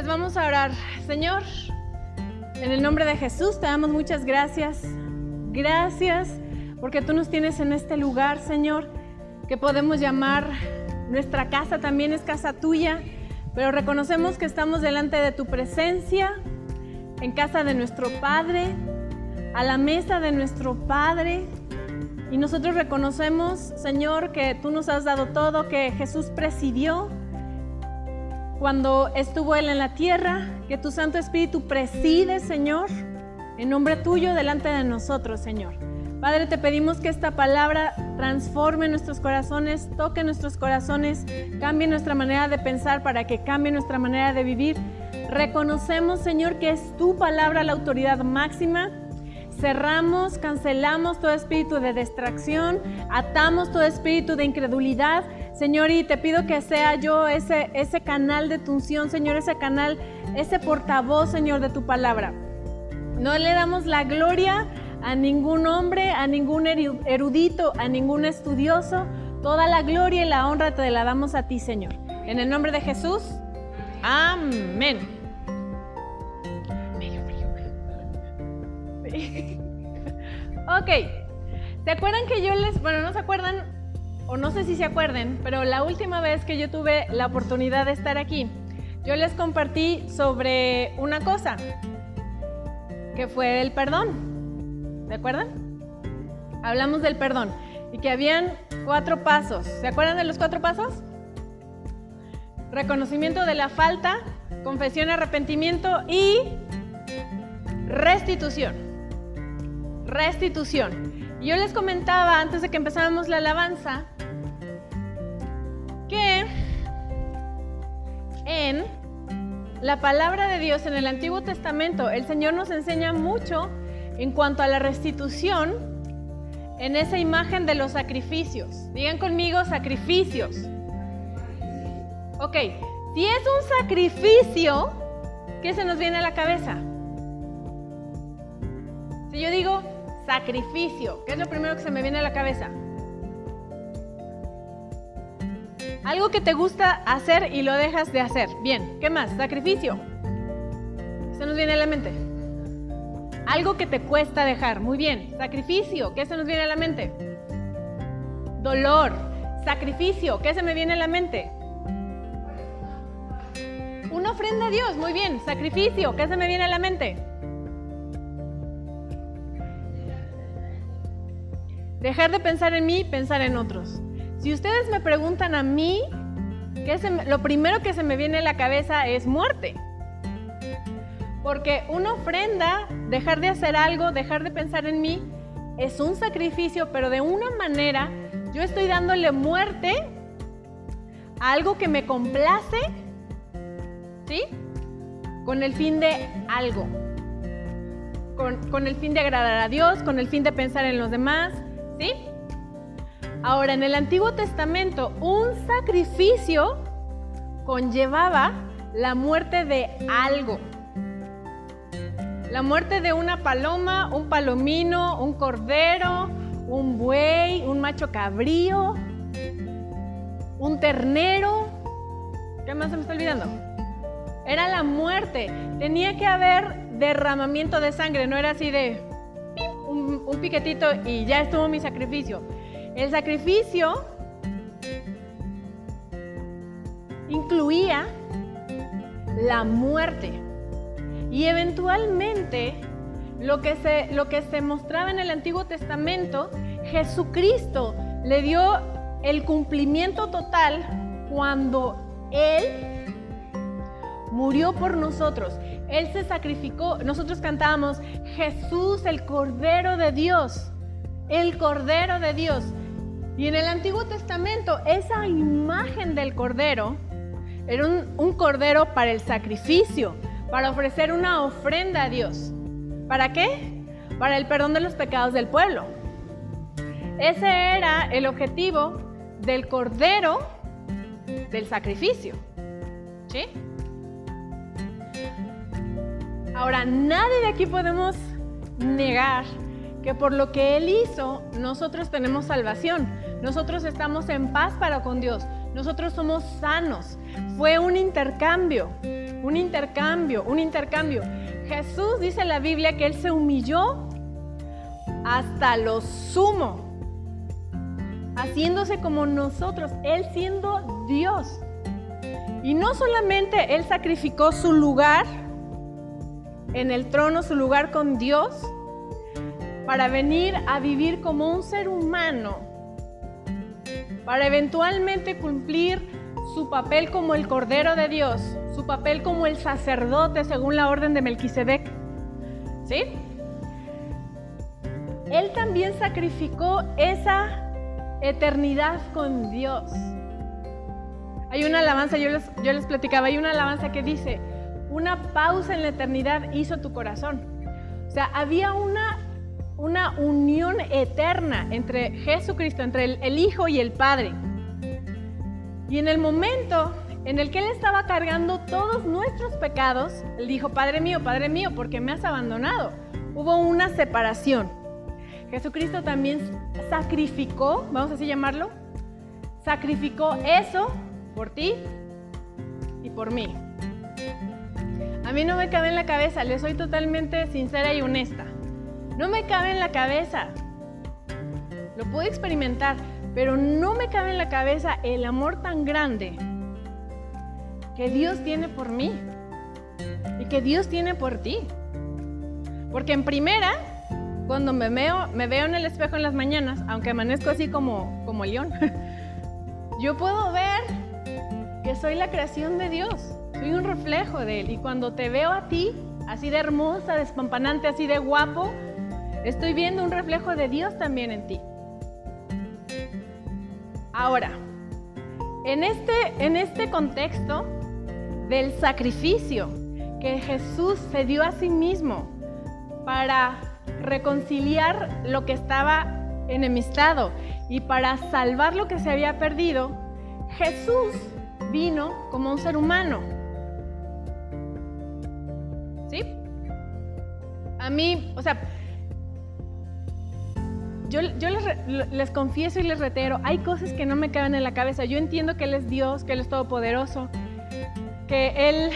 Pues vamos a orar. Señor, en el nombre de Jesús te damos muchas gracias. Gracias porque tú nos tienes en este lugar, Señor, que podemos llamar nuestra casa también es casa tuya, pero reconocemos que estamos delante de tu presencia, en casa de nuestro Padre, a la mesa de nuestro Padre. Y nosotros reconocemos, Señor, que tú nos has dado todo, que Jesús presidió cuando estuvo Él en la tierra, que tu Santo Espíritu preside, Señor, en nombre tuyo delante de nosotros, Señor. Padre, te pedimos que esta palabra transforme nuestros corazones, toque nuestros corazones, cambie nuestra manera de pensar para que cambie nuestra manera de vivir. Reconocemos, Señor, que es tu palabra la autoridad máxima cerramos, cancelamos todo espíritu de distracción, atamos todo espíritu de incredulidad. Señor, y te pido que sea yo ese, ese canal de tu unción, Señor, ese canal, ese portavoz, Señor, de tu palabra. No le damos la gloria a ningún hombre, a ningún erudito, a ningún estudioso. Toda la gloria y la honra te la damos a ti, Señor. En el nombre de Jesús. Amén. ok, ¿se acuerdan que yo les, bueno, no se acuerdan, o no sé si se acuerden, pero la última vez que yo tuve la oportunidad de estar aquí, yo les compartí sobre una cosa, que fue el perdón. ¿Se acuerdan? Hablamos del perdón y que habían cuatro pasos. ¿Se acuerdan de los cuatro pasos? Reconocimiento de la falta, confesión, arrepentimiento y restitución restitución. Yo les comentaba antes de que empezáramos la alabanza que en la palabra de Dios en el Antiguo Testamento el Señor nos enseña mucho en cuanto a la restitución en esa imagen de los sacrificios. Digan conmigo sacrificios. Ok, si es un sacrificio, ¿qué se nos viene a la cabeza? Si yo digo Sacrificio. ¿Qué es lo primero que se me viene a la cabeza? Algo que te gusta hacer y lo dejas de hacer. Bien, ¿qué más? Sacrificio. ¿Qué se nos viene a la mente? Algo que te cuesta dejar. Muy bien. Sacrificio. ¿Qué se nos viene a la mente? Dolor. Sacrificio. ¿Qué se me viene a la mente? Una ofrenda a Dios. Muy bien. Sacrificio. ¿Qué se me viene a la mente? Dejar de pensar en mí, pensar en otros. Si ustedes me preguntan a mí, ¿qué lo primero que se me viene a la cabeza es muerte. Porque una ofrenda, dejar de hacer algo, dejar de pensar en mí, es un sacrificio, pero de una manera yo estoy dándole muerte a algo que me complace, ¿sí? Con el fin de algo. Con, con el fin de agradar a Dios, con el fin de pensar en los demás, ¿Sí? Ahora, en el Antiguo Testamento, un sacrificio conllevaba la muerte de algo. La muerte de una paloma, un palomino, un cordero, un buey, un macho cabrío, un ternero. ¿Qué más se me está olvidando? Era la muerte. Tenía que haber derramamiento de sangre, no era así de un, piquetito y ya estuvo mi sacrificio. El sacrificio incluía la muerte. Y eventualmente, lo que, se, lo que se mostraba en el Antiguo Testamento, Jesucristo le dio el cumplimiento total cuando Él murió por nosotros. Él se sacrificó. Nosotros cantábamos, Jesús, el Cordero de Dios. El Cordero de Dios. Y en el Antiguo Testamento, esa imagen del Cordero era un, Cordero para el sacrificio, para ofrecer una ofrenda a Dios. ¿Para qué? Para el perdón de los pecados del pueblo. Ese era el objetivo del Cordero del sacrificio. ¿Sí? Ahora, nadie de aquí podemos negar que por lo que Él hizo, nosotros tenemos salvación. Nosotros estamos en paz para con Dios. Nosotros somos sanos. Fue un intercambio. un intercambio, un intercambio. Jesús dice en la Biblia que Él se humilló hasta lo sumo, haciéndose como nosotros, Él siendo Dios. Y no solamente Él sacrificó su lugar en el trono, su lugar con Dios, para venir a vivir como un ser humano, para eventualmente cumplir su papel como el Cordero de Dios, su papel como el sacerdote según la orden de Melquisedec. ¿Sí? Él también sacrificó esa eternidad con Dios. Hay una alabanza, yo les, yo les platicaba, hay una alabanza que dice, una pausa en la eternidad hizo tu corazón. O sea, había una, una unión eterna entre Jesucristo, entre el, el Hijo y el Padre. Y en el momento en el que Él estaba cargando todos nuestros pecados, Él dijo, Padre mío, Padre mío, porque me has abandonado. Hubo una separación. Jesucristo también sacrificó, vamos así llamarlo, sacrificó eso por ti y por mí. A mí no me cabe en la cabeza, le soy totalmente sincera y honesta. No me cabe en la cabeza. Lo puedo experimentar, pero no me cabe en la cabeza el amor tan grande que Dios tiene por mí y que Dios tiene por ti. Porque en primera, cuando me veo, me veo en el espejo en las mañanas, aunque amanezco así como, como león, yo puedo ver que soy la creación de Dios, soy un reflejo de Él. Y cuando te veo a ti, así de hermosa, despampanante, así de guapo, estoy viendo un reflejo de Dios también en ti. Ahora, en este, en este contexto del sacrificio que Jesús se dio a sí mismo para reconciliar lo que estaba enemistado y para salvar lo que se había perdido, Jesús vino como un ser humano. Mí, o sea, yo, les, confieso y les reitero, hay cosas que no me caben en la cabeza. Yo entiendo que Él es Dios, que Él es todopoderoso, que Él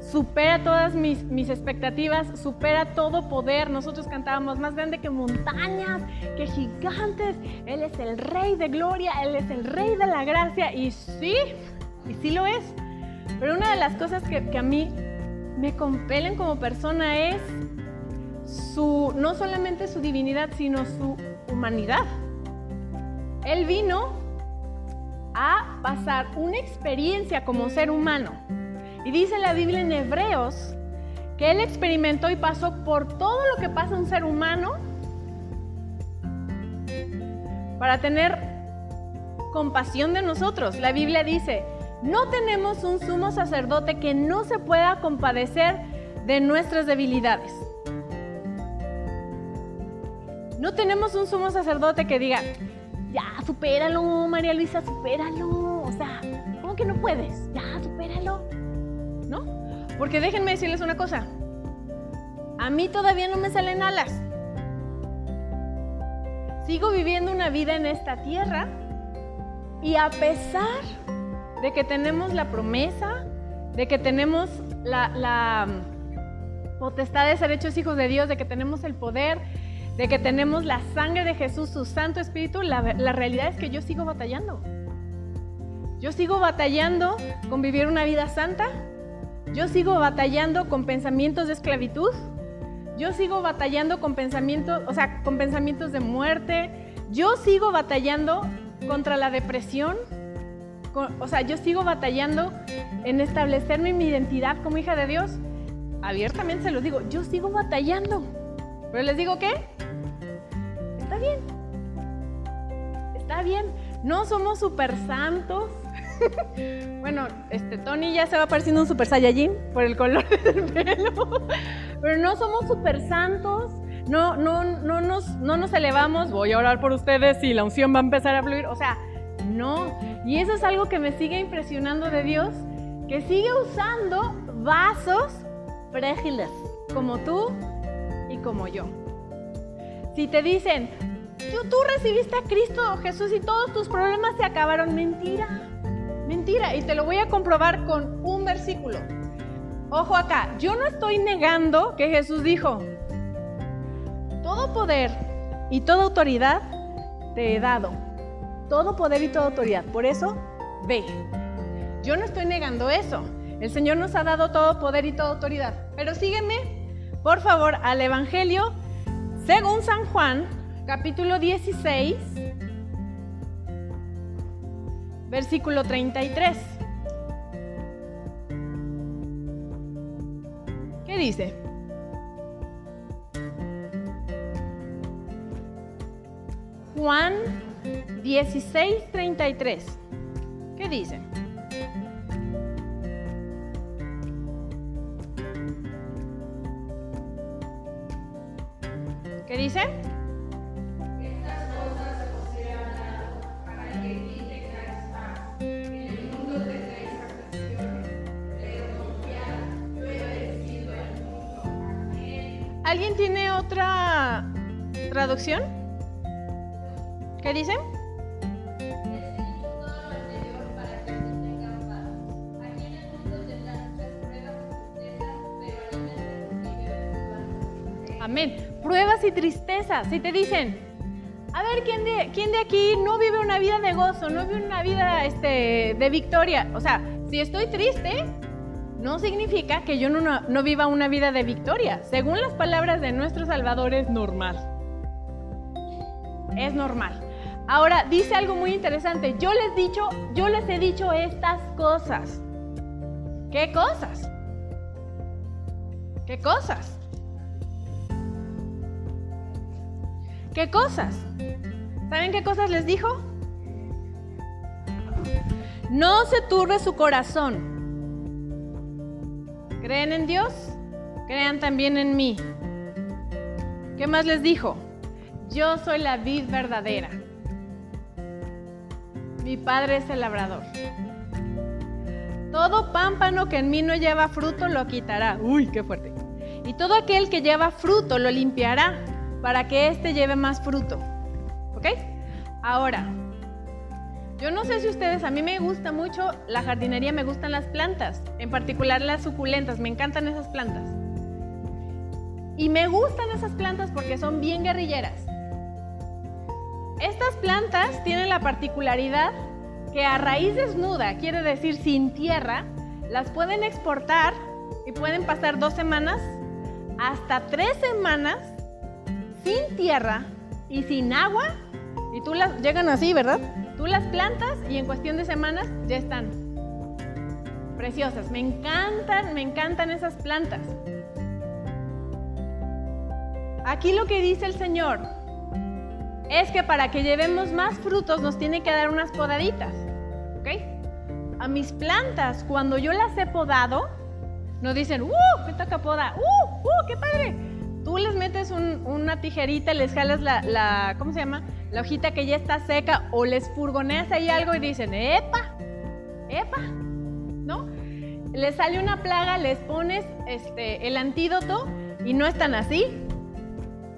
supera todas mis, expectativas, supera todo poder. Nosotros cantábamos más grande que montañas, que gigantes. Él es el rey de gloria, Él es el rey de la gracia. Y sí, y sí lo es. Pero una de las cosas que a mí me compelen como persona es su, no solamente su divinidad, sino su humanidad. Él vino a pasar una experiencia como ser humano. Y dice la Biblia en Hebreos que Él experimentó y pasó por todo lo que pasa un ser humano para tener compasión de nosotros. La Biblia dice, no tenemos un sumo sacerdote que no se pueda compadecer de nuestras debilidades. No tenemos un sumo sacerdote que diga, ya, supéralo, María Luisa, supéralo. O sea, ¿cómo que no puedes? Ya, supéralo. ¿No? Porque déjenme decirles una cosa. A mí todavía no me salen alas. Sigo viviendo una vida en esta tierra y a pesar de que tenemos la promesa, de que tenemos la, la potestad de ser hechos hijos de Dios, de que tenemos el poder, de que tenemos la sangre de Jesús, su Santo Espíritu, la, realidad es que yo sigo batallando. Yo sigo batallando con vivir una vida santa. Yo sigo batallando con pensamientos de esclavitud. Yo sigo batallando con pensamientos, o sea, con pensamientos de muerte. Yo sigo batallando contra la depresión. o sea, yo sigo batallando en establecerme mi identidad como hija de Dios. Abiertamente se los digo, yo sigo batallando. Pero les digo qué? Está bien. Está bien. No somos super santos. bueno, este Tony ya se va pareciendo un super saiyajin por el color del pelo. Pero no somos super santos. No, no, no, nos, no nos elevamos. Voy a orar por ustedes y la unción va a empezar a fluir. O sea, no. Y eso es algo que me sigue impresionando de Dios, que sigue usando vasos frágiles, como tú como yo. Si te dicen, tú, recibiste a Cristo Jesús y todos tus problemas se acabaron, mentira, mentira. Y te lo voy a comprobar con un versículo. Ojo acá, yo no estoy negando que Jesús dijo, todo poder y toda autoridad te he dado. Todo poder y toda autoridad. Por eso, ve. Yo no estoy negando eso. El Señor nos ha dado todo poder y toda autoridad. Pero sígueme, por favor, al Evangelio según San Juan, capítulo 16, versículo 33. ¿Qué dice? Juan 16, 33. ¿Qué dice? ¿Qué dice? Amén. Pruebas y tristezas. Si te dicen, a ver, ¿quién de, ¿quién de aquí no vive una vida de gozo, no vive una vida este, de victoria? O sea, si estoy triste, no significa que yo no, no, viva una vida de victoria. Según las palabras de nuestro Salvador, es normal. Es normal. Ahora, dice algo muy interesante. Yo les, dicho, yo les he dicho estas cosas. ¿Qué cosas? ¿Qué cosas? ¿Qué cosas? ¿Saben qué cosas les dijo? No se turbe su corazón. ¿Creen en Dios? Crean también en mí. ¿Qué más les dijo? Yo soy la vid verdadera. Mi padre es el labrador. Todo pámpano que en mí no lleva fruto lo quitará. Uy, qué fuerte. Y todo aquel que lleva fruto lo limpiará para que éste lleve más fruto. ¿Ok? Ahora, yo no sé si ustedes, a mí me gusta mucho la jardinería, me gustan las plantas, en particular las suculentas, me encantan esas plantas. Y me gustan esas plantas porque son bien guerrilleras. Estas plantas tienen la particularidad que a raíz desnuda, quiere decir sin tierra, las pueden exportar y pueden pasar dos semanas hasta tres semanas sin tierra y sin agua, y tú las llegan así, ¿verdad? Tú las plantas y en cuestión de semanas ya están preciosas. Me encantan, me encantan esas plantas. Aquí lo que dice el Señor es que para que llevemos más frutos nos tiene que dar unas podaditas. ¿Ok? A mis plantas, cuando yo las he podado, no dicen, ¡uh! ¡Me toca poda! ¡uh! ¡uh! ¡qué padre! Tú les metes una tijerita, les jalas la, ¿cómo se llama? La hojita que ya está seca o les furgoneas ahí algo y dicen, ¡epa! ¡epa! ¿No? Les sale una plaga, les pones este, el antídoto y no están así.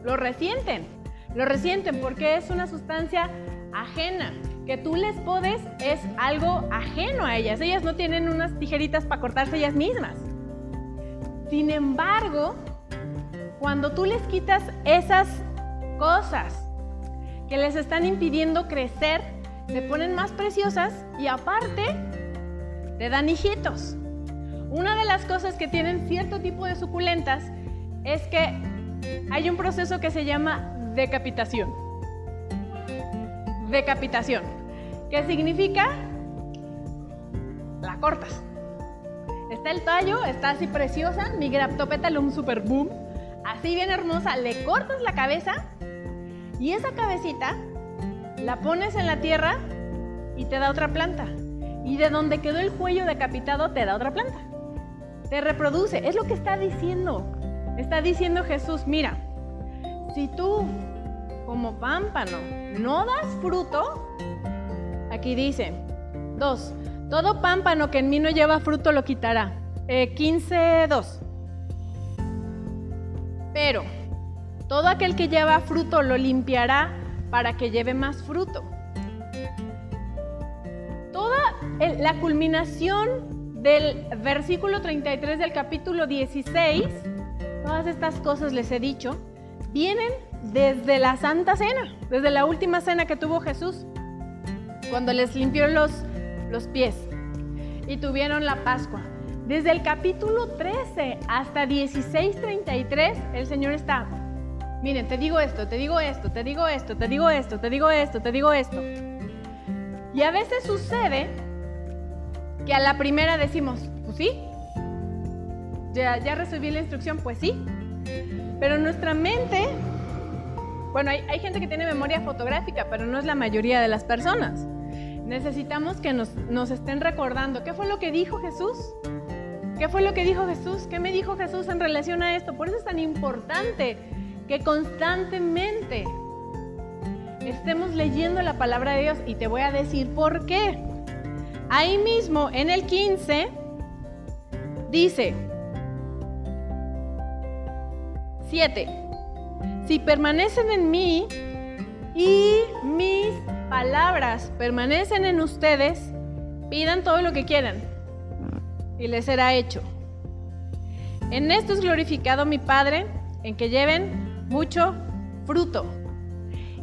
Lo resienten. Lo resienten porque es una sustancia ajena. Que tú les podes es algo ajeno a ellas. Ellas no tienen unas tijeritas para cortarse ellas mismas. Sin embargo, cuando tú les quitas esas cosas que les están impidiendo crecer, se ponen más preciosas y aparte te dan hijitos. Una de las cosas que tienen cierto tipo de suculentas es que hay un proceso que se llama decapitación. Decapitación. ¿Qué significa? La cortas. Está el tallo, está así preciosa, mi Graptopetalum super boom así bien hermosa, le cortas la cabeza y esa cabecita la pones en la tierra y te da otra planta. Y de donde quedó el cuello decapitado te da otra planta. Te reproduce. Es lo que está diciendo. Está diciendo Jesús, mira, si tú como pámpano no das fruto, aquí dice, dos, todo pámpano que en mí no lleva fruto lo quitará. Eh, 15, 2. Pero todo aquel que lleva fruto lo limpiará para que lleve más fruto. Toda la culminación del versículo 33 del capítulo 16, todas estas cosas les he dicho, vienen desde la Santa Cena, desde la última cena que tuvo Jesús, cuando les limpió los, los pies y tuvieron la Pascua. Desde el capítulo 13 hasta 16:33, el Señor está, miren, te digo esto, te digo esto, te digo esto, te digo esto, te digo esto, te digo esto. Y a veces sucede que a la primera decimos, pues sí, ya, ya recibí la instrucción, pues sí. Pero nuestra mente, bueno, hay, hay gente que tiene memoria fotográfica, pero no es la mayoría de las personas. Necesitamos que nos, nos estén recordando qué fue lo que dijo Jesús. ¿Qué fue lo que dijo Jesús? ¿Qué me dijo Jesús en relación a esto? Por eso es tan importante que constantemente estemos leyendo la palabra de Dios y te voy a decir por qué. Ahí mismo en el 15 dice 7. Si permanecen en mí y mis palabras permanecen en ustedes, pidan todo lo que quieran y les será hecho. En esto es glorificado mi Padre, en que lleven mucho fruto.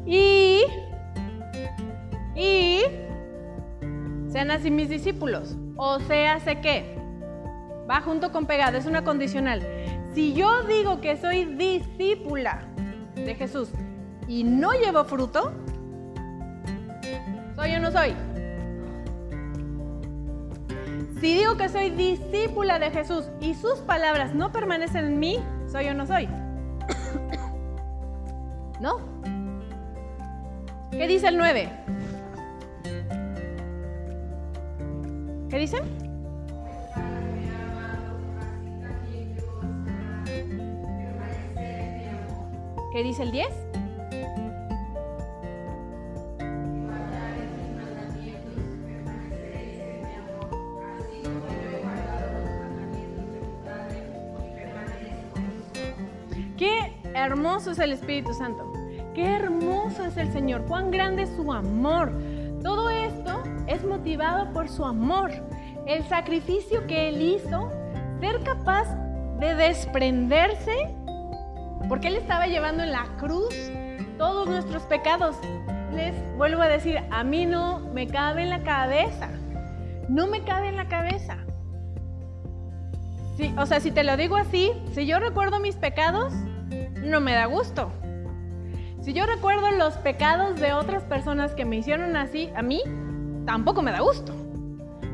Y, y sean así mis discípulos. O sea, sé que va junto con pegado, es una condicional. Si yo digo que soy discípula de Jesús y no llevo fruto, ¿soy o no soy? Si digo que soy discípula de Jesús y sus palabras no permanecen en mí, ¿soy o no soy? ¿No? ¿Qué dice el 9? ¿Qué dice? ¿Qué dice el 10? Qué hermoso es el Espíritu Santo. Qué hermoso es el Señor. Cuán grande es su amor. Todo esto es motivado por su amor. El sacrificio que Él hizo, ser capaz de desprenderse, porque Él estaba llevando en la cruz todos nuestros pecados. Les vuelvo a decir, a mí no me cabe en la cabeza. No me cabe en la cabeza. O sea, si te lo digo así, si yo recuerdo mis pecados, no me da gusto. Si yo recuerdo los pecados de otras personas que me hicieron así, a mí tampoco me da gusto.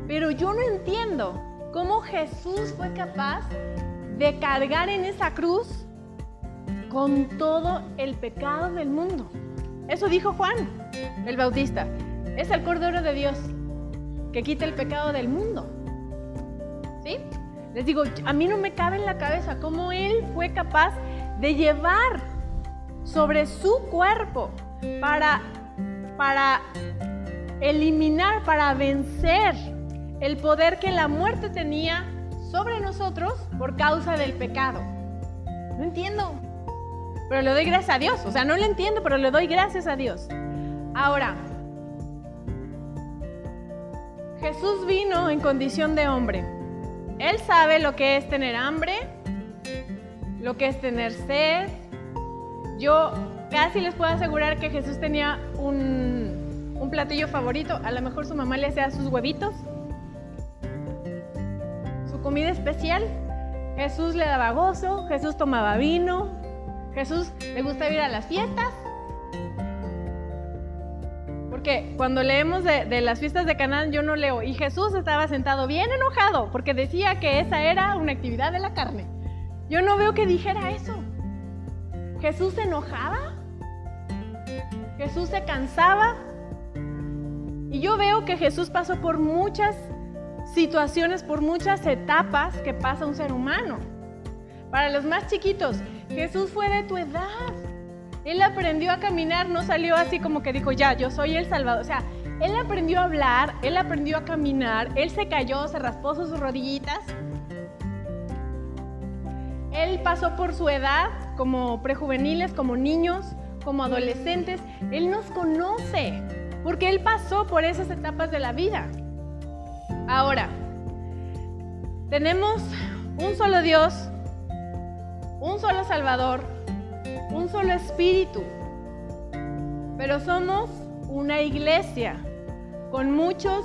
Pero yo no entiendo cómo Jesús fue capaz de cargar en esa cruz con todo el pecado del mundo. Eso dijo Juan, el Bautista. Es el Cordero de Dios que quita el pecado del mundo. ¿Sí? Les digo, a mí no me cabe en la cabeza cómo Él fue capaz de llevar sobre su cuerpo para, para eliminar, para vencer el poder que la muerte tenía sobre nosotros por causa del pecado. No entiendo, pero le doy gracias a Dios. O sea, no lo entiendo, pero le doy gracias a Dios. Ahora, Jesús vino en condición de hombre. Él sabe lo que es tener hambre, lo que es tener sed. Yo casi les puedo asegurar que Jesús tenía un, un platillo favorito. A lo mejor su mamá le hacía sus huevitos, su comida especial. Jesús le daba gozo, Jesús tomaba vino, Jesús le gusta ir a las fiestas. Porque cuando leemos de, las fiestas de Canaán, yo no leo. Y Jesús estaba sentado bien enojado porque decía que esa era una actividad de la carne. Yo no veo que dijera eso. Jesús se enojaba. Jesús se cansaba. Y yo veo que Jesús pasó por muchas situaciones, por muchas etapas que pasa un ser humano. Para los más chiquitos, Jesús fue de tu edad. Él aprendió a caminar, no salió así como que dijo, ya, yo soy el Salvador. O sea, él aprendió a hablar, él aprendió a caminar, él se cayó, se raspó sus rodillitas. Él pasó por su edad como prejuveniles, como niños, como adolescentes. Él nos conoce porque él pasó por esas etapas de la vida. Ahora, Tenemos un solo Dios, un solo Salvador, un solo Espíritu, pero somos una iglesia con muchos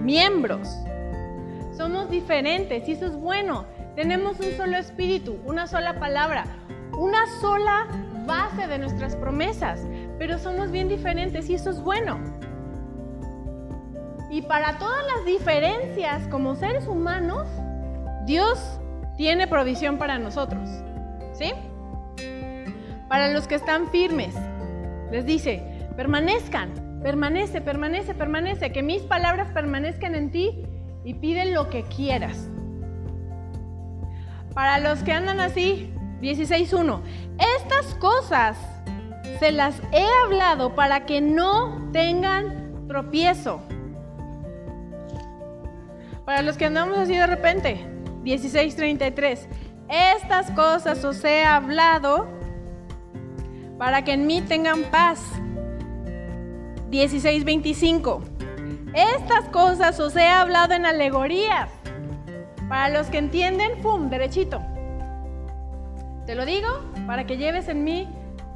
miembros. Somos diferentes y eso es bueno. Tenemos un solo espíritu, una sola palabra, una sola base de nuestras promesas, pero somos bien diferentes y eso es bueno. Y para todas las diferencias como seres humanos, Dios tiene provisión para nosotros. ¿Sí? Para los que están firmes, les dice, permanezcan, permanece, permanece, permanece, que mis palabras permanezcan en ti y pide lo que quieras. Para los que andan así, 16.1, estas cosas se las he hablado para que no tengan tropiezo. Para los que andamos así de repente, 16:33. Estas cosas os he hablado para que en mí tengan paz. 16:25. Estas cosas os he hablado en alegorías. Para los que entienden, ¡pum! Derechito. Te lo digo para que lleves en mí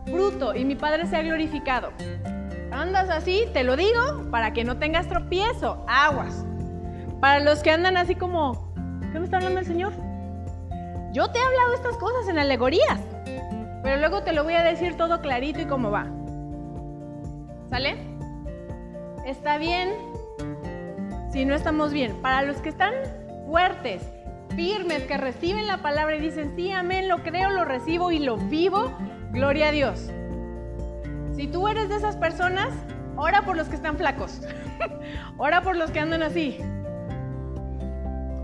fruto y mi Padre sea glorificado. Andas así, te lo digo para que no tengas tropiezo, aguas. Para los que andan así como, ¿qué me está hablando el Señor? Yo te he hablado estas cosas en alegorías, pero luego te lo voy a decir todo clarito y cómo va. ¿Sale? Está bien si no estamos bien. Para los que están fuertes, firmes, que reciben la palabra y dicen, sí, amén, lo creo, lo recibo y lo vivo, gloria a Dios. Si tú eres de esas personas, ora por los que están flacos. ora por los que andan así.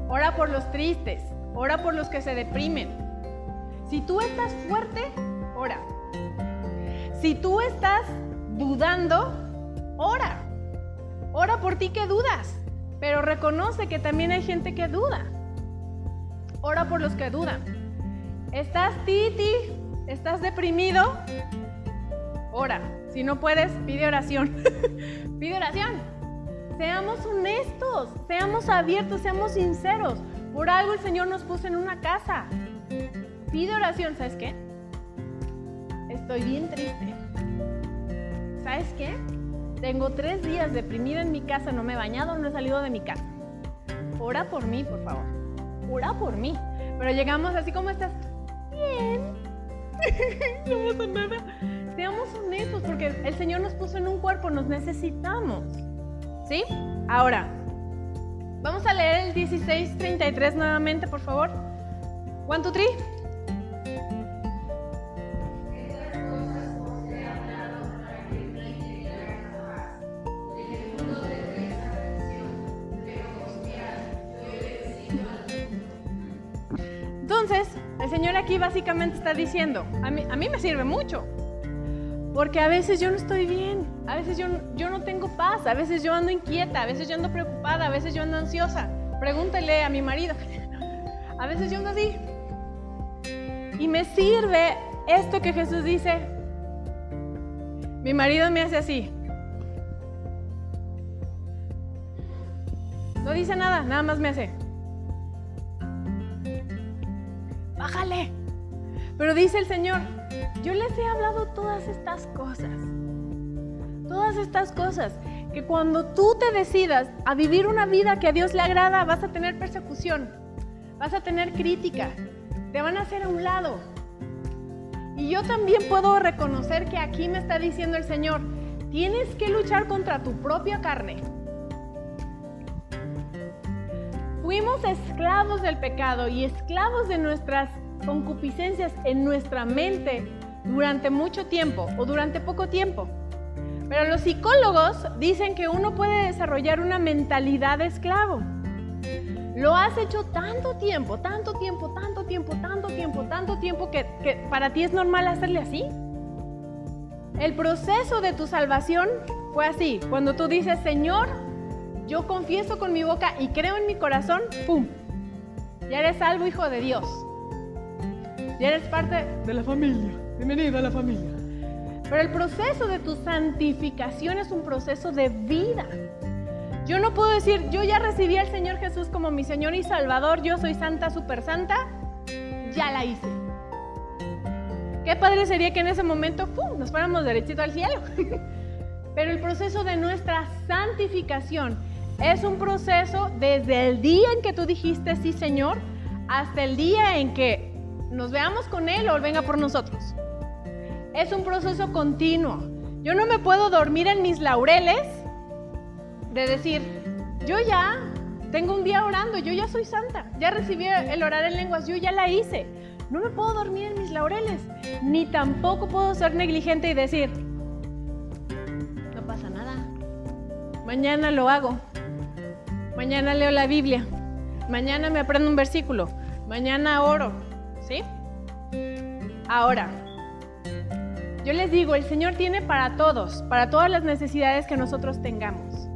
Ora por los tristes. Ora por los que se deprimen. Si tú estás fuerte, ora. Si tú estás dudando, ora. Ora por ti que dudas, pero reconoce que también hay gente que duda. Ora por los que dudan. ¿Estás titi? ¿Estás deprimido? Ora. Si no puedes, pide oración. pide oración. Seamos honestos, seamos abiertos, seamos sinceros. Por algo el Señor nos puso en una casa. Pide oración, ¿sabes qué? Estoy bien triste. ¿Sabes qué? Tengo tres días deprimida en mi casa, no me he bañado, no he salido de mi casa. Ora por mí, por favor. Ora por mí. Pero llegamos así como estás. Bien. no. Seamos honestos porque el Señor nos puso en un cuerpo, nos necesitamos. ¿Sí? Ahora, vamos a leer el 1633 nuevamente, por favor. One, two, three. Entonces, el Señor aquí básicamente está diciendo, a mí, a mí me sirve mucho, porque a veces yo no estoy bien, a veces yo, yo no tengo paz, a veces yo ando inquieta, a veces yo ando preocupada, a veces yo ando ansiosa. Pregúntele a mi marido. A veces yo ando así. Y me sirve esto que Jesús dice. Mi marido me hace así. No dice nada, nada más me hace. Bájale. Pero dice el Señor, yo les he hablado todas estas cosas. Todas estas cosas. Que cuando tú te decidas a vivir una vida que a Dios le agrada, vas a tener persecución. Vas a tener crítica. Te van a hacer a un lado. Y yo también puedo reconocer que aquí me está diciendo el Señor, tienes que luchar contra tu propia carne. Fuimos esclavos del pecado y esclavos de nuestras concupiscencias en nuestra mente durante mucho tiempo o durante poco tiempo. Pero los psicólogos dicen que uno puede desarrollar una mentalidad de esclavo. Lo has hecho tanto tiempo, tanto tiempo, tanto tiempo, tanto tiempo, tanto tiempo que, para ti es normal hacerle así. El proceso de tu salvación fue así. Cuando tú dices, Señor, yo confieso con mi boca y creo en mi corazón, ¡pum! Ya eres salvo, hijo de Dios. Ya eres parte de la familia. Bienvenido a la familia. Pero el proceso de tu santificación es un proceso de vida. Yo no puedo decir, yo ya recibí al Señor Jesús como mi Señor y Salvador, yo soy santa, super santa, ya la hice. Qué padre sería que en ese momento ¡pum! nos fuéramos derechito al cielo. Pero el proceso de nuestra santificación es un proceso desde el día en que tú dijiste sí, Señor, hasta el día en que nos veamos con Él o venga por nosotros. Es un proceso continuo. Yo no me puedo dormir en mis laureles de decir, yo ya tengo un día orando, yo ya soy santa, ya recibí el orar en lenguas, yo ya la hice. No me puedo dormir en mis laureles, ni tampoco puedo ser negligente y decir, no pasa nada, mañana lo hago, mañana leo la Biblia, mañana me aprendo un versículo, mañana oro, ¿sí? Ahora, yo les digo, el Señor tiene para todos, para todas las necesidades que nosotros tengamos.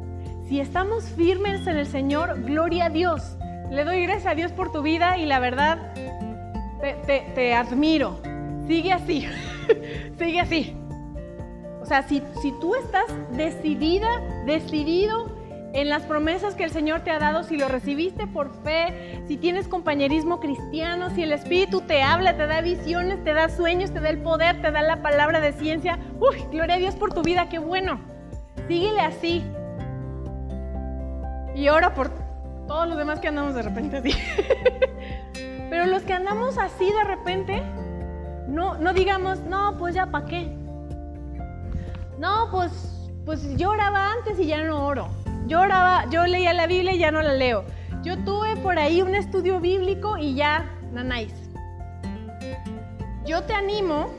Si estamos firmes en el Señor, gloria a Dios. Le doy gracias a Dios por tu vida y la verdad, te, admiro. Sigue así, sigue así. O sea, si, si tú estás decidida, decidido en las promesas que el Señor te ha dado, si lo recibiste por fe, si tienes compañerismo cristiano, si el Espíritu te habla, te da visiones, te da sueños, te da el poder, te da la palabra de ciencia. Uy, gloria a Dios por tu vida, qué bueno. Síguele así. Y ora por todos los demás que andamos de repente así. Pero los que andamos así de repente, no, no digamos, no, pues ya para qué. No, pues, pues yo oraba antes y ya no oro. Yo oraba, yo leía la Biblia y ya no la leo. Yo tuve por ahí un estudio bíblico y ya, nanáis. Yo te animo,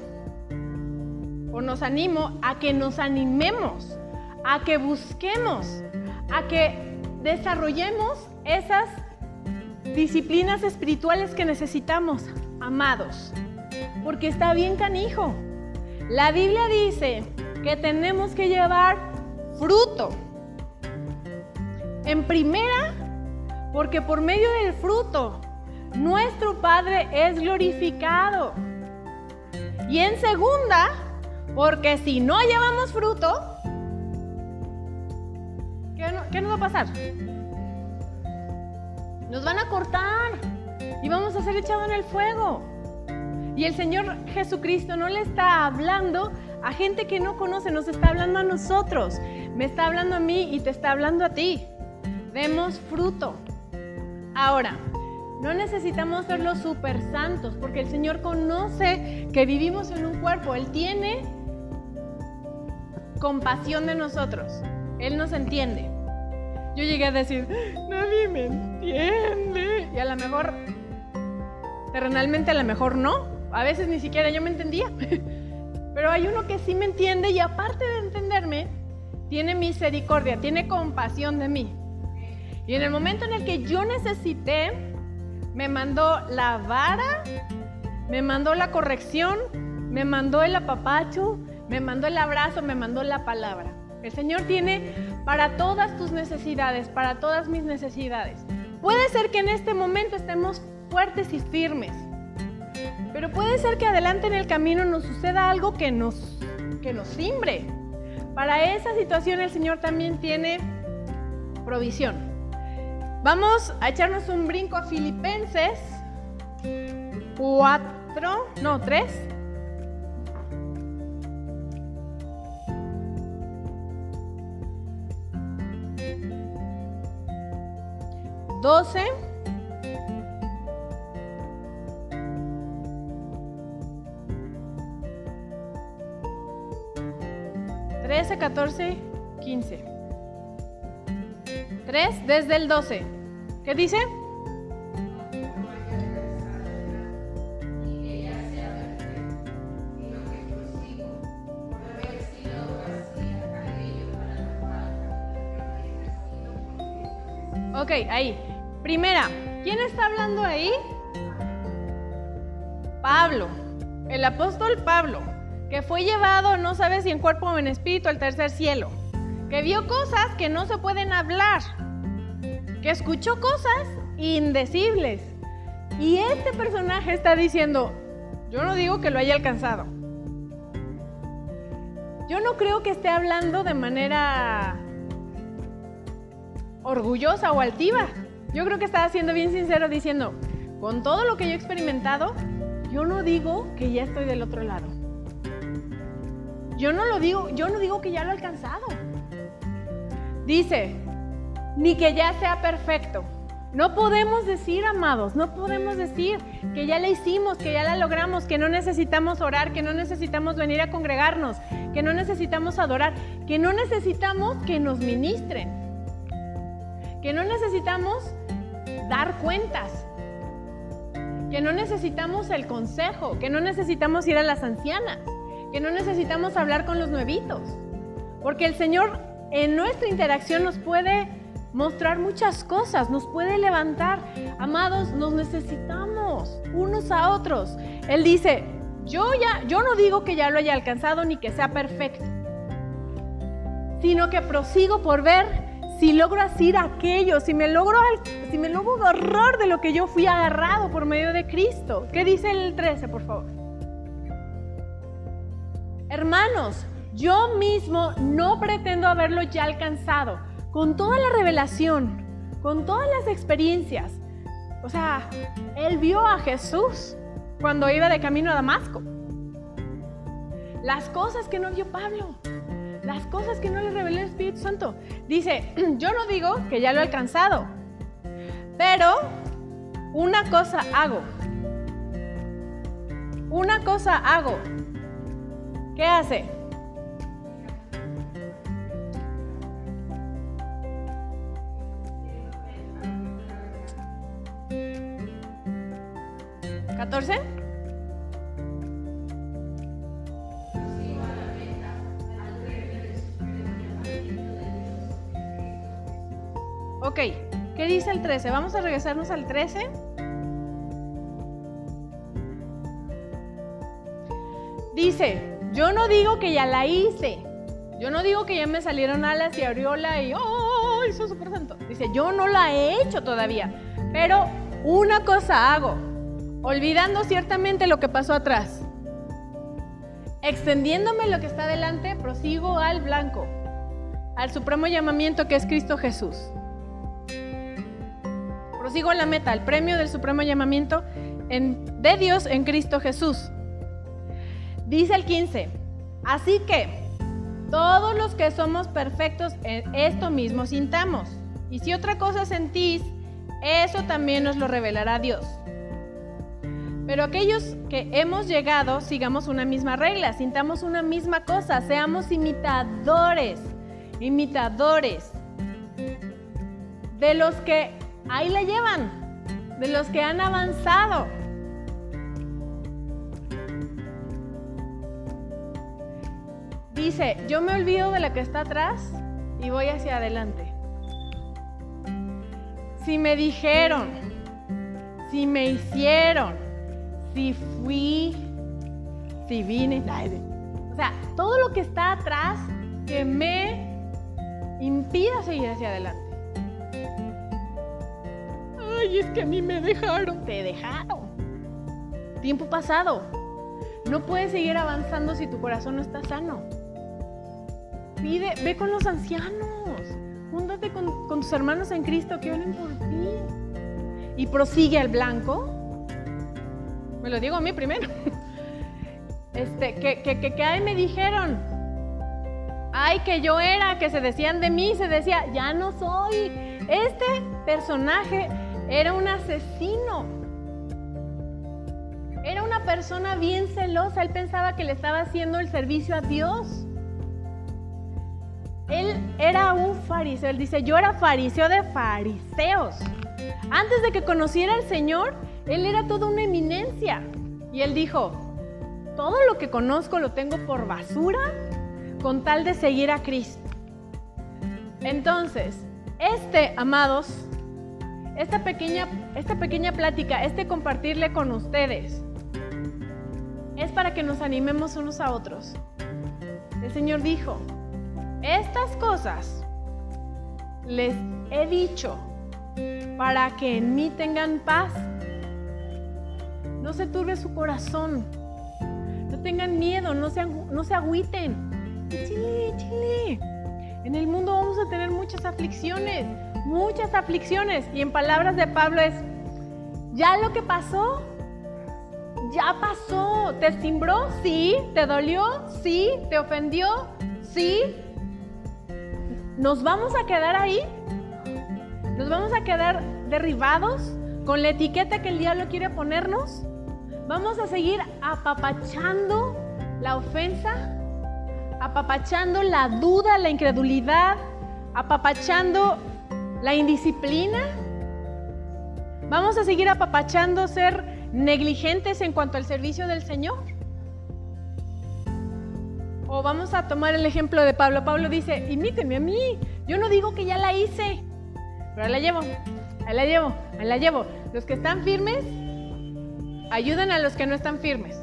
o nos animo, a que nos animemos, a que busquemos, a que desarrollemos esas disciplinas espirituales que necesitamos, amados. Porque está bien canijo. La Biblia dice que tenemos que llevar fruto. En primera, porque por medio del fruto nuestro Padre es glorificado. Y en segunda, porque si no llevamos fruto, ¿qué, nos va a pasar? Nos van a cortar y vamos a ser echados en el fuego. Y el Señor Jesucristo no le está hablando a gente que no conoce, nos está hablando a nosotros. Me está hablando a mí y te está hablando a ti demos fruto. Ahora, no necesitamos ser los super santos, porque el Señor conoce que vivimos en un cuerpo. Él tiene compasión de nosotros. Él nos entiende. Yo llegué a decir, nadie me entiende. Y a lo mejor, terrenalmente a lo mejor no. A veces ni siquiera yo me entendía. Pero hay uno que sí me entiende y aparte de entenderme, tiene misericordia, tiene compasión de mí. Y en el momento en el que yo necesité, me mandó la vara, me mandó la corrección, me mandó el apapacho, me mandó el abrazo, me mandó la palabra. El Señor tiene para todas tus necesidades, para todas mis necesidades. Puede ser que en este momento estemos fuertes y firmes, pero puede ser que adelante en el camino nos suceda algo que nos, que nos simbre. Para esa situación el Señor también tiene provisión. Vamos a echarnos un brinco a Filipenses 4, no, 3. Doce. Trece, catorce, quince. 3 desde el 12. ¿Qué dice? Ok, ahí. Primera, ¿quién está hablando ahí? Pablo, el apóstol Pablo, que fue llevado, no sabe si en cuerpo o en espíritu, al tercer cielo que vio cosas que no se pueden hablar, que escuchó cosas indecibles. Y este personaje está diciendo, yo no digo que lo haya alcanzado. Yo no creo que esté hablando de manera orgullosa o altiva. Yo creo que estaba siendo bien sincero diciendo, con todo lo que yo he experimentado, yo no digo que ya estoy del otro lado. Yo no lo digo, yo no digo que ya lo he alcanzado. Dice, ni que ya sea perfecto. No podemos decir, amados, no podemos decir que ya la hicimos, que ya la logramos, que no necesitamos orar, que no necesitamos venir a congregarnos, que no necesitamos adorar, que no necesitamos que nos ministren, que no necesitamos dar cuentas, que no necesitamos el consejo, que no necesitamos ir a las ancianas, que no necesitamos hablar con los nuevitos, porque el Señor en nuestra interacción nos puede mostrar muchas cosas, nos puede levantar. Amados, nos necesitamos unos a otros. Él dice, yo ya yo no digo que ya lo haya alcanzado ni que sea perfecto, sino que prosigo por ver si logro asir aquello, si me logro si me logro agarrar de lo que yo fui agarrado por medio de Cristo. ¿Qué dice el 13, por favor? Hermanos, yo mismo no pretendo haberlo ya alcanzado con toda la revelación, con todas las experiencias. O sea, él vio a Jesús cuando iba de camino a Damasco. Las cosas que no vio Pablo, las cosas que no le reveló el Espíritu Santo. Dice, yo no digo que ya lo he alcanzado, pero una cosa hago. Una cosa hago. ¿Qué hace? 14. Ok, ¿qué dice el 13? Vamos a regresarnos al 13. Dice, yo no digo que ya la hice. Yo no digo que ya me salieron alas y aureola y ¡oh! Hizo súper santo. Dice, yo no la he hecho todavía. Pero una cosa hago olvidando ciertamente lo que pasó atrás. Extendiéndome lo que está delante, prosigo al blanco, al supremo llamamiento que es Cristo Jesús. Prosigo la meta, al premio del supremo llamamiento de Dios en Cristo Jesús. Dice el 15, así que todos los que somos perfectos en esto mismo sintamos. Y si otra cosa sentís, eso también nos lo revelará Dios. Pero aquellos que hemos llegado, sigamos una misma regla, sintamos una misma cosa, seamos imitadores, imitadores de los que ahí la llevan, de los que han avanzado. Dice, yo me olvido de la que está atrás y voy hacia adelante. Si me dijeron, si me hicieron, si fui, si vine. O sea, todo lo que está atrás que me impida seguir hacia adelante. Ay, es que a mí me dejaron. Te dejaron. Tiempo pasado. No puedes seguir avanzando si tu corazón no está sano. Pide, ve con los ancianos. Júntate con, tus hermanos en Cristo que oren por ti. Y prosigue al blanco me lo digo a mí primero. Este, que, que, que, que me dijeron, ay, que yo era, que se decían de mí, se decía, ya no soy. Este personaje era un asesino. Era una persona bien celosa. Él pensaba que le estaba haciendo el servicio a Dios. Él era un fariseo. Él dice, yo era fariseo de fariseos. Antes de que conociera al Señor, él era toda una eminencia. Y él dijo, todo lo que conozco lo tengo por basura con tal de seguir a Cristo. Entonces, este, amados, esta pequeña, esta pequeña plática, este compartirle con ustedes, es para que nos animemos unos a otros. El Señor dijo, estas cosas les he dicho para que en mí tengan paz no se turbe su corazón. No tengan miedo, no se, no agüiten. Chile, chile. En el mundo vamos a tener muchas aflicciones, muchas aflicciones. Y en palabras de Pablo es, ya lo que pasó, ya pasó. ¿Te cimbró? Sí. ¿Te dolió? Sí. ¿Te ofendió? Sí. ¿Nos vamos a quedar ahí? ¿Nos vamos a quedar derribados con la etiqueta que el diablo quiere ponernos? ¿Vamos a seguir apapachando la ofensa? ¿Apapachando la duda, la incredulidad? ¿Apapachando la indisciplina? ¿Vamos a seguir apapachando ser negligentes en cuanto al servicio del Señor? O vamos a tomar el ejemplo de Pablo. Pablo dice, imíteme a mí. Yo no digo que ya la hice, pero ahí la llevo, ahí la llevo, ahí la llevo. Los que están firmes, ayuden a los que no están firmes.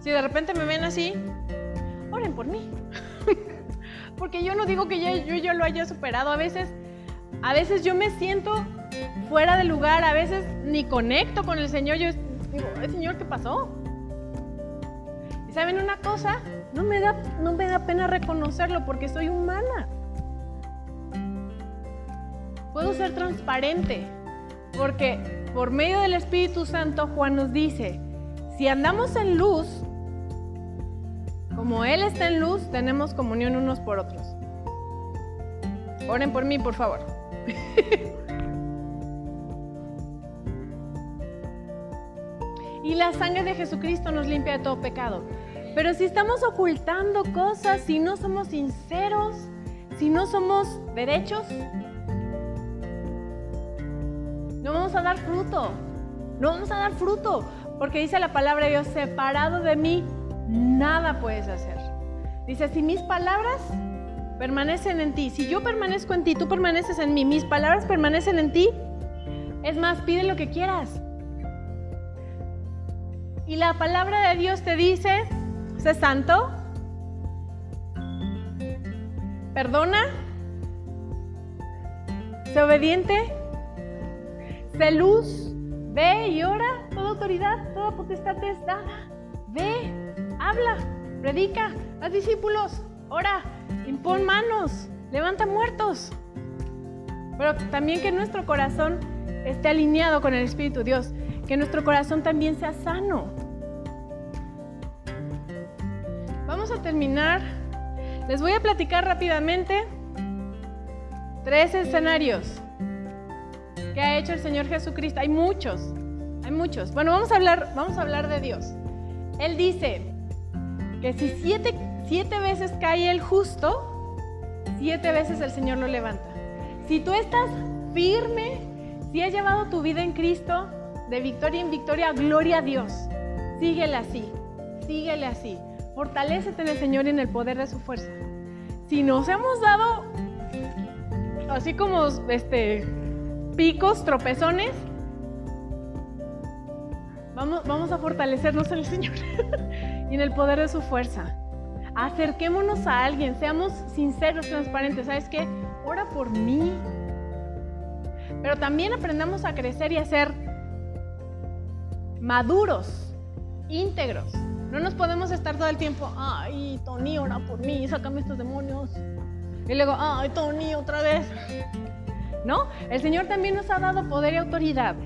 Si de repente me ven así, oren por mí. Porque yo no digo que yo lo haya superado. A veces, a veces yo me siento fuera de lugar, a veces ni conecto con el Señor. Yo digo, Señor, ¿qué pasó? Y saben una cosa, no me da, no me da pena reconocerlo porque soy humana. Puedo ser transparente porque por medio del Espíritu Santo Juan nos dice, si andamos en luz, como Él está en luz, tenemos comunión unos por otros. Oren por mí, por favor. y la sangre de Jesucristo nos limpia de todo pecado. Pero si estamos ocultando cosas, si no somos sinceros, si no somos derechos, no vamos a dar fruto. No vamos a dar fruto. Porque dice la palabra de Dios, separado de mí, nada puedes hacer. Dice, si mis palabras permanecen en ti, si yo permanezco en ti, tú permaneces en mí, mis palabras permanecen en ti, es más, pide lo que quieras. Y la palabra de Dios te dice, sé santo, perdona, sé obediente, sé luz, ve y ora, toda autoridad, toda potestad te es dada. Ve, habla, predica, haz discípulos, ora, impon manos, levanta muertos. Pero también que nuestro corazón esté alineado con el Espíritu Dios, que nuestro corazón también sea sano. Vamos a terminar. Les voy a platicar rápidamente tres escenarios que ha hecho el Señor Jesucristo. Hay muchos, hay muchos. Bueno, vamos a hablar, vamos a hablar de Dios. Él dice que si siete, siete veces cae el justo, siete veces el Señor lo levanta. Si tú estás firme, si has llevado tu vida en Cristo, de victoria en victoria, gloria a Dios. Síguele así, síguele así. Fortalécete en el Señor y en el poder de su fuerza. Si nos hemos dado, así como este, picos, tropezones, vamos, vamos a fortalecernos en el Señor y en el poder de su fuerza. Acerquémonos a alguien, seamos sinceros, transparentes. ¿Sabes qué? Ora por mí. Pero también aprendamos a crecer y a ser maduros, íntegros. No nos podemos estar todo el tiempo, ay, Tony, ora por mí, sácame estos demonios. Y luego, ay, Tony, otra vez. ¿No? El Señor también nos ha dado poder y autoridad.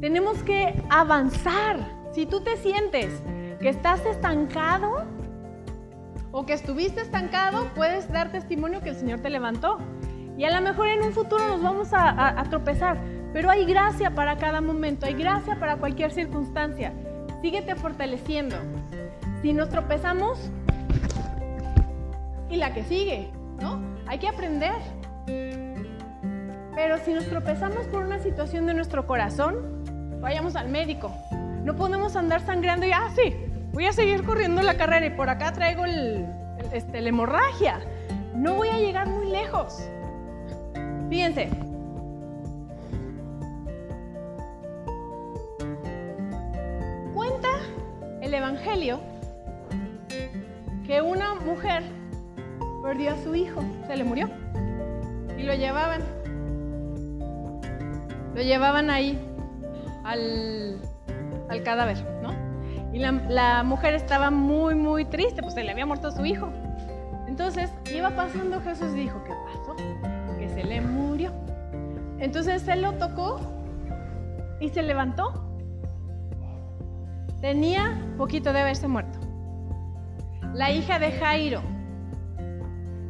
Tenemos que avanzar. Si tú te sientes que estás estancado o que estuviste estancado, puedes dar testimonio que el Señor te levantó. Y a lo mejor en un futuro nos vamos a, a tropezar, pero hay gracia para cada momento, hay gracia para cualquier circunstancia. Síguete fortaleciendo. Si nos tropezamos, y la que sigue, ¿no? Hay que aprender. Pero si nos tropezamos por una situación de nuestro corazón, vayamos al médico. No podemos andar sangrando y, ah, sí, voy a seguir corriendo la carrera y por acá traigo el, este, la hemorragia. No voy a llegar muy lejos. Fíjense, cuenta el Evangelio que una mujer perdió a su hijo, se le murió. Y lo llevaban. Lo llevaban ahí al, cadáver, ¿no? Y la, la, mujer estaba muy, muy triste, pues se le había muerto su hijo. Entonces iba pasando Jesús y dijo, ¿qué pasó? Que se le murió. Entonces él lo tocó y se levantó. Tenía poquito de haberse muerto. La hija de Jairo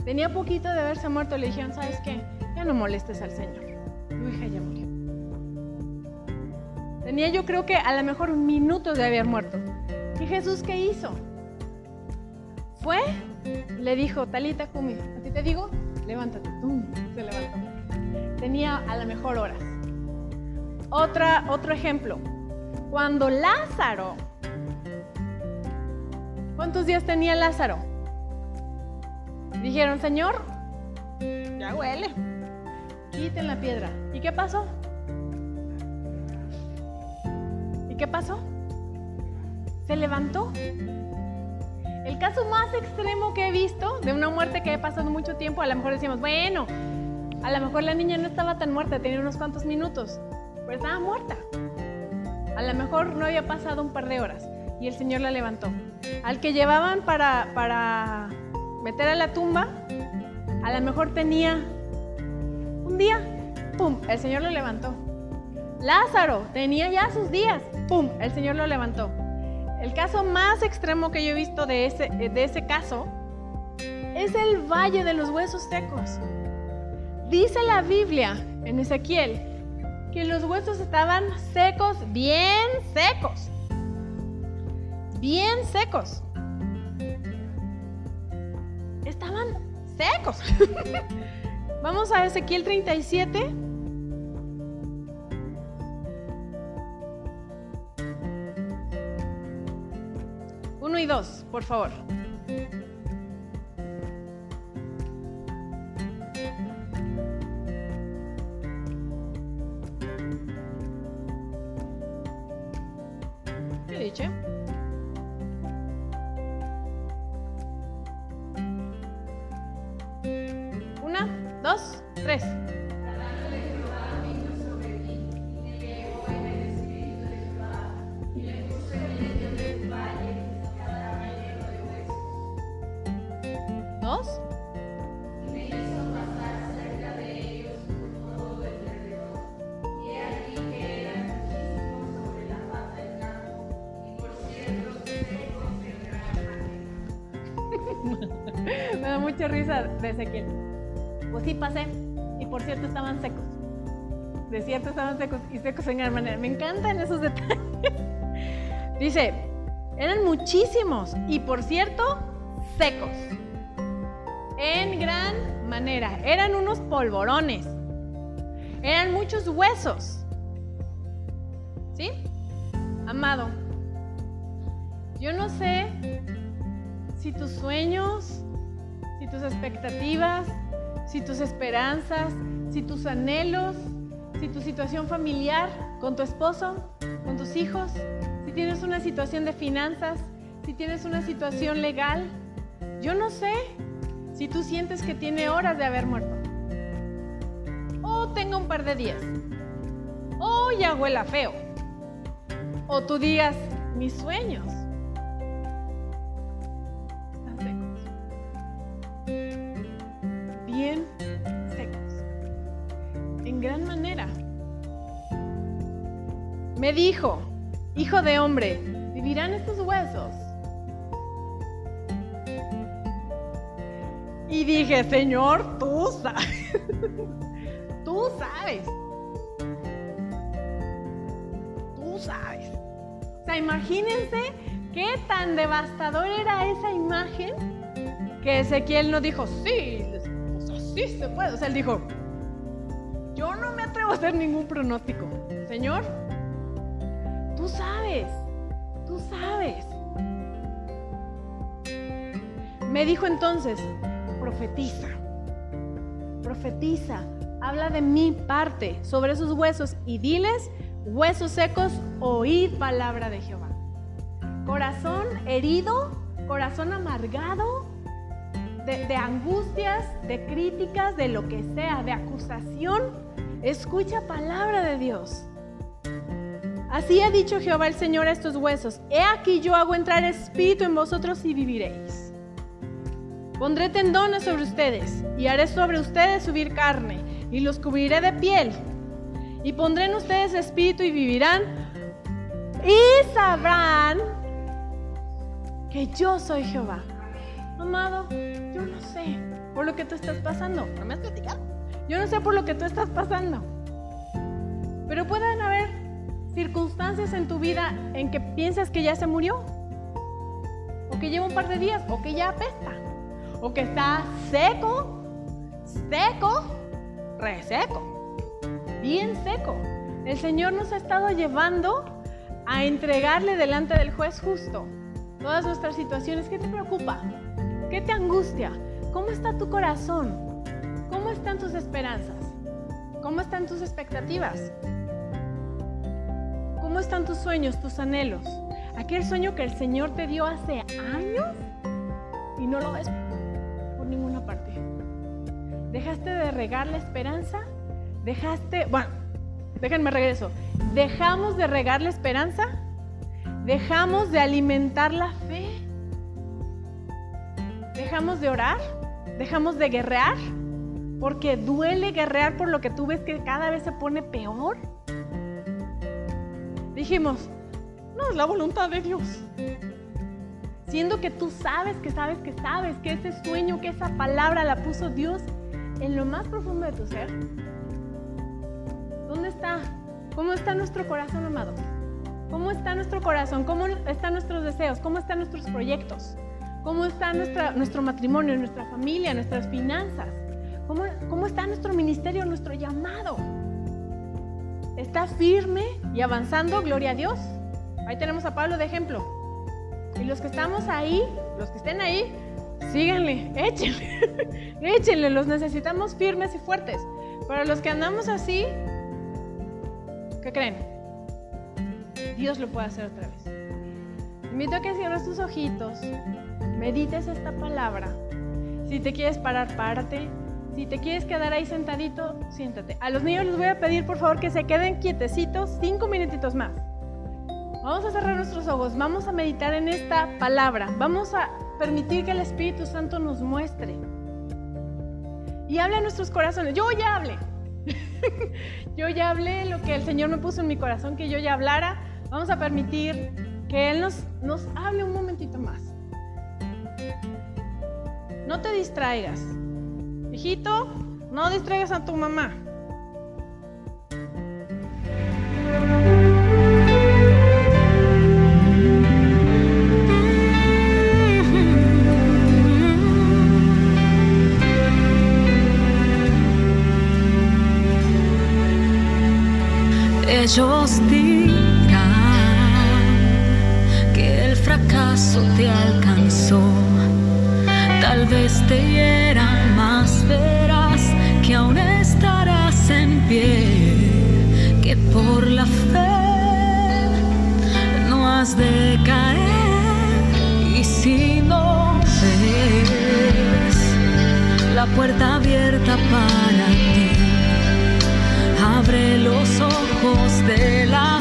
tenía poquito de haberse muerto. Le dijeron, ¿sabes qué? Ya no molestes al Señor. Tu hija ya. Tenía yo creo que a lo mejor minutos de haber muerto. ¿Y Jesús qué hizo? Fue, le dijo, Talita Kumi, a ti te digo, levántate. Se levantó. Tenía a lo mejor horas. Otra, otro ejemplo. Cuando Lázaro, ¿cuántos días tenía Lázaro? Dijeron, Señor, ya huele, quiten la piedra. ¿Y qué pasó? Qué pasó? Se levantó. El caso más extremo que he visto de una muerte que he pasado mucho tiempo, a lo mejor decíamos, bueno, a lo mejor la niña no estaba tan muerta, tenía unos cuantos minutos, pero estaba muerta. A lo mejor no había pasado un par de horas y el Señor la levantó. Al que llevaban para, para meter a la tumba, a lo mejor tenía un día, ¡pum! El Señor lo levantó. Lázaro tenía ya sus días, ¡pum! El Señor lo levantó. El caso más extremo que yo he visto de ese, de ese caso es el valle de los huesos secos. Dice la Biblia en Ezequiel que los huesos estaban secos, bien secos. Bien secos. Estaban secos. Vamos a Ezequiel 37. Dos, por favor. De estaban secos y secos en gran manera. Me encantan esos detalles. Dice, eran muchísimos y por cierto, secos. En gran manera. Eran unos polvorones. Eran muchos huesos. ¿Sí? Amado, yo no sé si tus sueños, si tus expectativas, si tus esperanzas, si tus anhelos, si tu situación familiar con tu esposo, con tus hijos, si tienes una situación de finanzas, si tienes una situación legal, yo no sé si tú sientes que tiene horas de haber muerto. O tenga un par de días. O ya huela feo. O tú digas, mis sueños Dijo, hijo de hombre, ¿vivirán estos huesos? Y dije, Señor, tú sabes. tú sabes. Tú sabes. O sea, imagínense qué tan devastador era esa imagen que Ezequiel no dijo, sí, o sea, sí se puede. O sea, él dijo, yo no me atrevo a hacer ningún pronóstico. Señor, tú sabes, tú sabes. Me dijo entonces, profetiza, profetiza, habla de mi parte sobre esos huesos y diles, huesos secos, oíd palabra de Jehová. Corazón herido, corazón amargado, de, de, angustias, de críticas, de lo que sea, de acusación, escucha palabra de Dios. Así ha dicho Jehová el Señor a estos huesos, he aquí yo hago entrar espíritu en vosotros y viviréis. Pondré tendones sobre ustedes y haré sobre ustedes subir carne y los cubriré de piel y pondré en ustedes espíritu y vivirán y sabrán que yo soy Jehová. Amado, yo no sé por lo que tú estás pasando. ¿No me has platicado? Yo no sé por lo que tú estás pasando. Pero pueden haber circunstancias en tu vida en que piensas que ya se murió. O que lleva un par de días. O que ya apesta. O que está seco. Seco. Reseco. Bien seco. El Señor nos ha estado llevando a entregarle delante del juez justo todas nuestras situaciones. ¿Qué te preocupa? ¿Qué te angustia? ¿Cómo está tu corazón? ¿Cómo están tus esperanzas? ¿Cómo están tus expectativas? ¿Cómo están tus sueños, tus anhelos? Aquel sueño que el Señor te dio hace años y no lo ves por ninguna parte. ¿Dejaste de regar la esperanza? ¿Dejaste, bueno, déjenme regreso, ¿dejamos de regar la esperanza? ¿Dejamos de alimentar la fe? ¿Dejamos de orar? ¿Dejamos de guerrear? Porque duele guerrear por lo que tú ves que cada vez se pone peor. Dijimos, no es la voluntad de Dios. Siendo que tú sabes, que sabes, que sabes, que ese sueño, que esa palabra la puso Dios en lo más profundo de tu ser. ¿Dónde está? ¿Cómo está nuestro corazón, amado? ¿Cómo está nuestro corazón? ¿Cómo están nuestros deseos? ¿Cómo están nuestros proyectos? ¿Cómo está nuestra, nuestro matrimonio, nuestra familia, nuestras finanzas? ¿Cómo, ¿Cómo está nuestro ministerio, nuestro llamado? ¿Está firme y avanzando? Gloria a Dios. Ahí tenemos a Pablo de ejemplo. Y los que estamos ahí, los que estén ahí, síganle, échenle, échenle, los necesitamos firmes y fuertes. Para los que andamos así, ¿qué creen? Dios lo puede hacer otra vez. invito a que cierres tus ojitos, medites esta palabra. Si te quieres parar, párate. Si te quieres quedar ahí sentadito, siéntate. A los niños les voy a pedir por favor que se queden quietecitos cinco minutitos más. Vamos a cerrar nuestros ojos, vamos a meditar en esta palabra, vamos a permitir que el Espíritu Santo nos muestre. Y hable a nuestros corazones. Yo ya hablé. yo ya hablé lo que el Señor me puso en mi corazón, que yo ya hablara. Vamos a permitir que Él nos, nos hable un momentito más. No te distraigas. Hijito, no distraigas a tu mamá. Ellos dirán que el fracaso te alcanzó. Tal vez te has de caer. Y si no ves la puerta abierta para ti, abre los ojos de la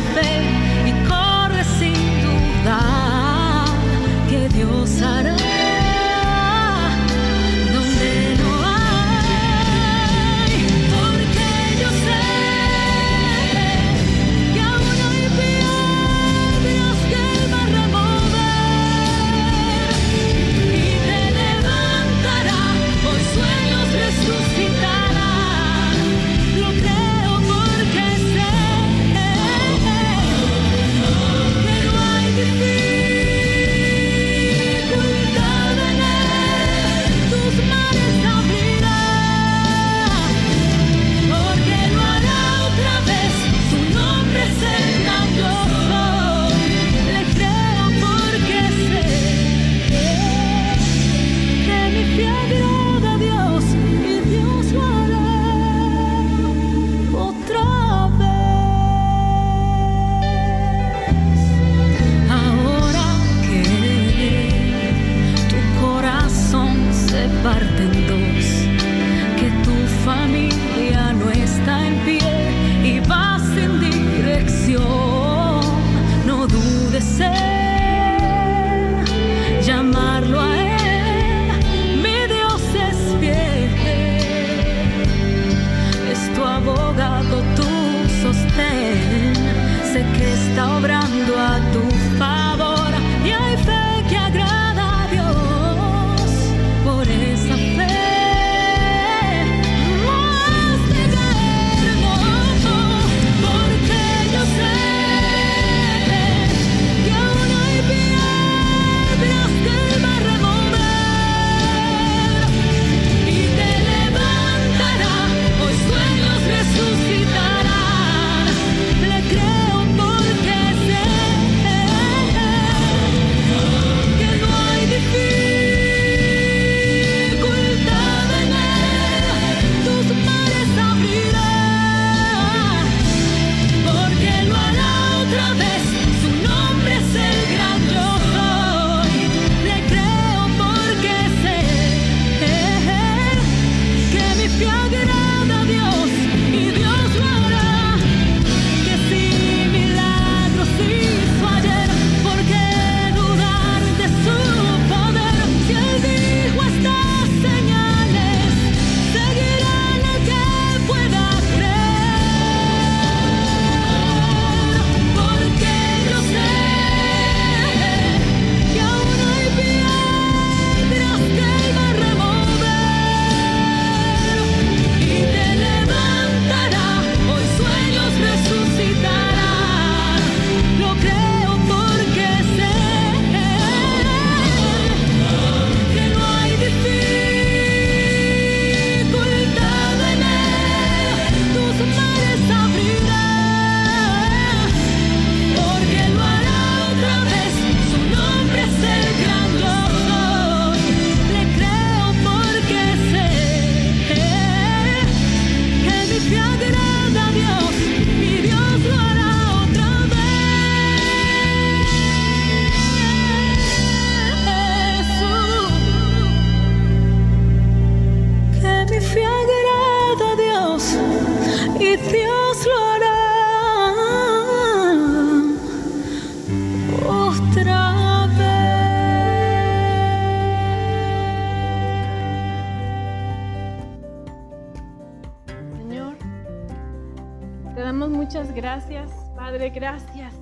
Gracias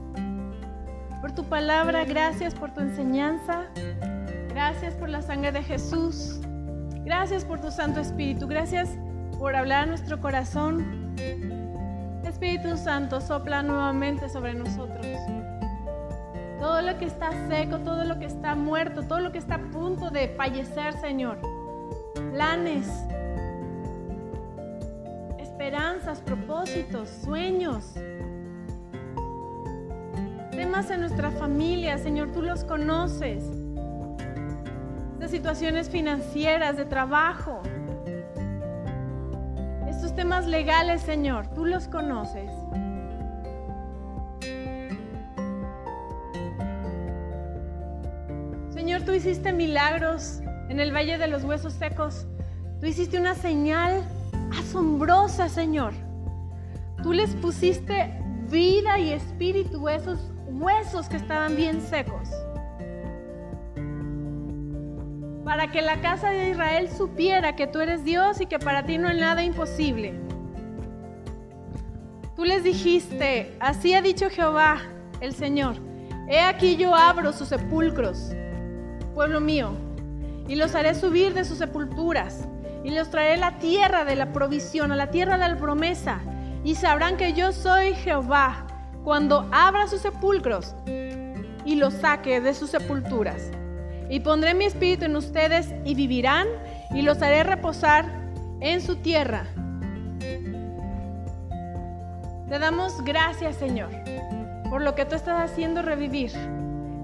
por tu palabra, gracias por tu enseñanza, gracias por la sangre de Jesús, gracias por tu Santo Espíritu, gracias por hablar a nuestro corazón. Espíritu Santo, sopla nuevamente sobre nosotros. Todo lo que está seco, todo lo que está muerto, todo lo que está a punto de fallecer, Señor. Planes, esperanzas, propósitos, sueños. Temas en nuestra familia, Señor, tú los conoces. De situaciones financieras, de trabajo. Estos temas legales, Señor, tú los conoces. Señor, tú hiciste milagros en el Valle de los Huesos Secos. Tú hiciste una señal asombrosa, Señor. Tú les pusiste vida y espíritu a esos huesos que estaban bien secos. Para que la casa de Israel supiera que tú eres Dios y que para ti no hay nada imposible. Tú les dijiste, así ha dicho Jehová, el Señor, he aquí yo abro sus sepulcros, pueblo mío, y los haré subir de sus sepulturas y los traeré a la tierra de la provisión, a la tierra de la promesa, y sabrán que yo soy Jehová cuando abra sus sepulcros y los saque de sus sepulturas. Y pondré mi espíritu en ustedes y vivirán y los haré reposar en su tierra. Te damos gracias, Señor, por lo que tú estás haciendo revivir.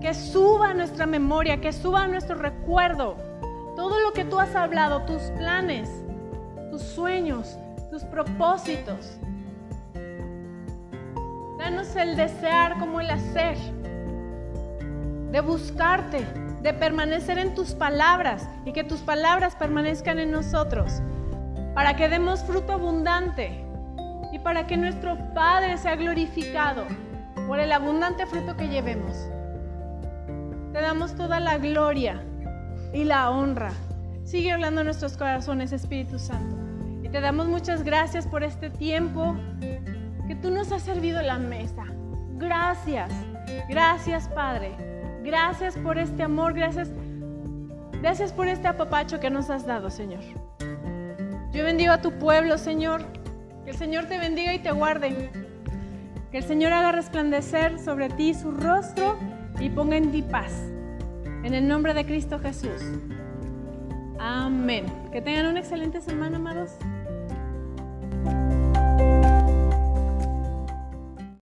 Que suba nuestra memoria, que suba nuestro recuerdo todo lo que tú has hablado, tus planes, tus sueños, tus propósitos. El desear como el hacer, de buscarte, de permanecer en tus palabras y que tus palabras permanezcan en nosotros, para que demos fruto abundante y para que nuestro Padre sea glorificado por el abundante fruto que llevemos. Te damos toda la gloria y la honra. Sigue hablando nuestros corazones, Espíritu Santo. Y te damos muchas gracias por este tiempo que tú nos has servido la mesa. Gracias, gracias Padre. Gracias por este amor, gracias, gracias por este apapacho que nos has dado, Señor. Yo bendigo a tu pueblo, Señor. Que el Señor te bendiga y te guarde. Que el Señor haga resplandecer sobre ti su rostro y ponga en ti paz. En el nombre de Cristo Jesús. Amén. Que tengan una excelente semana, amados.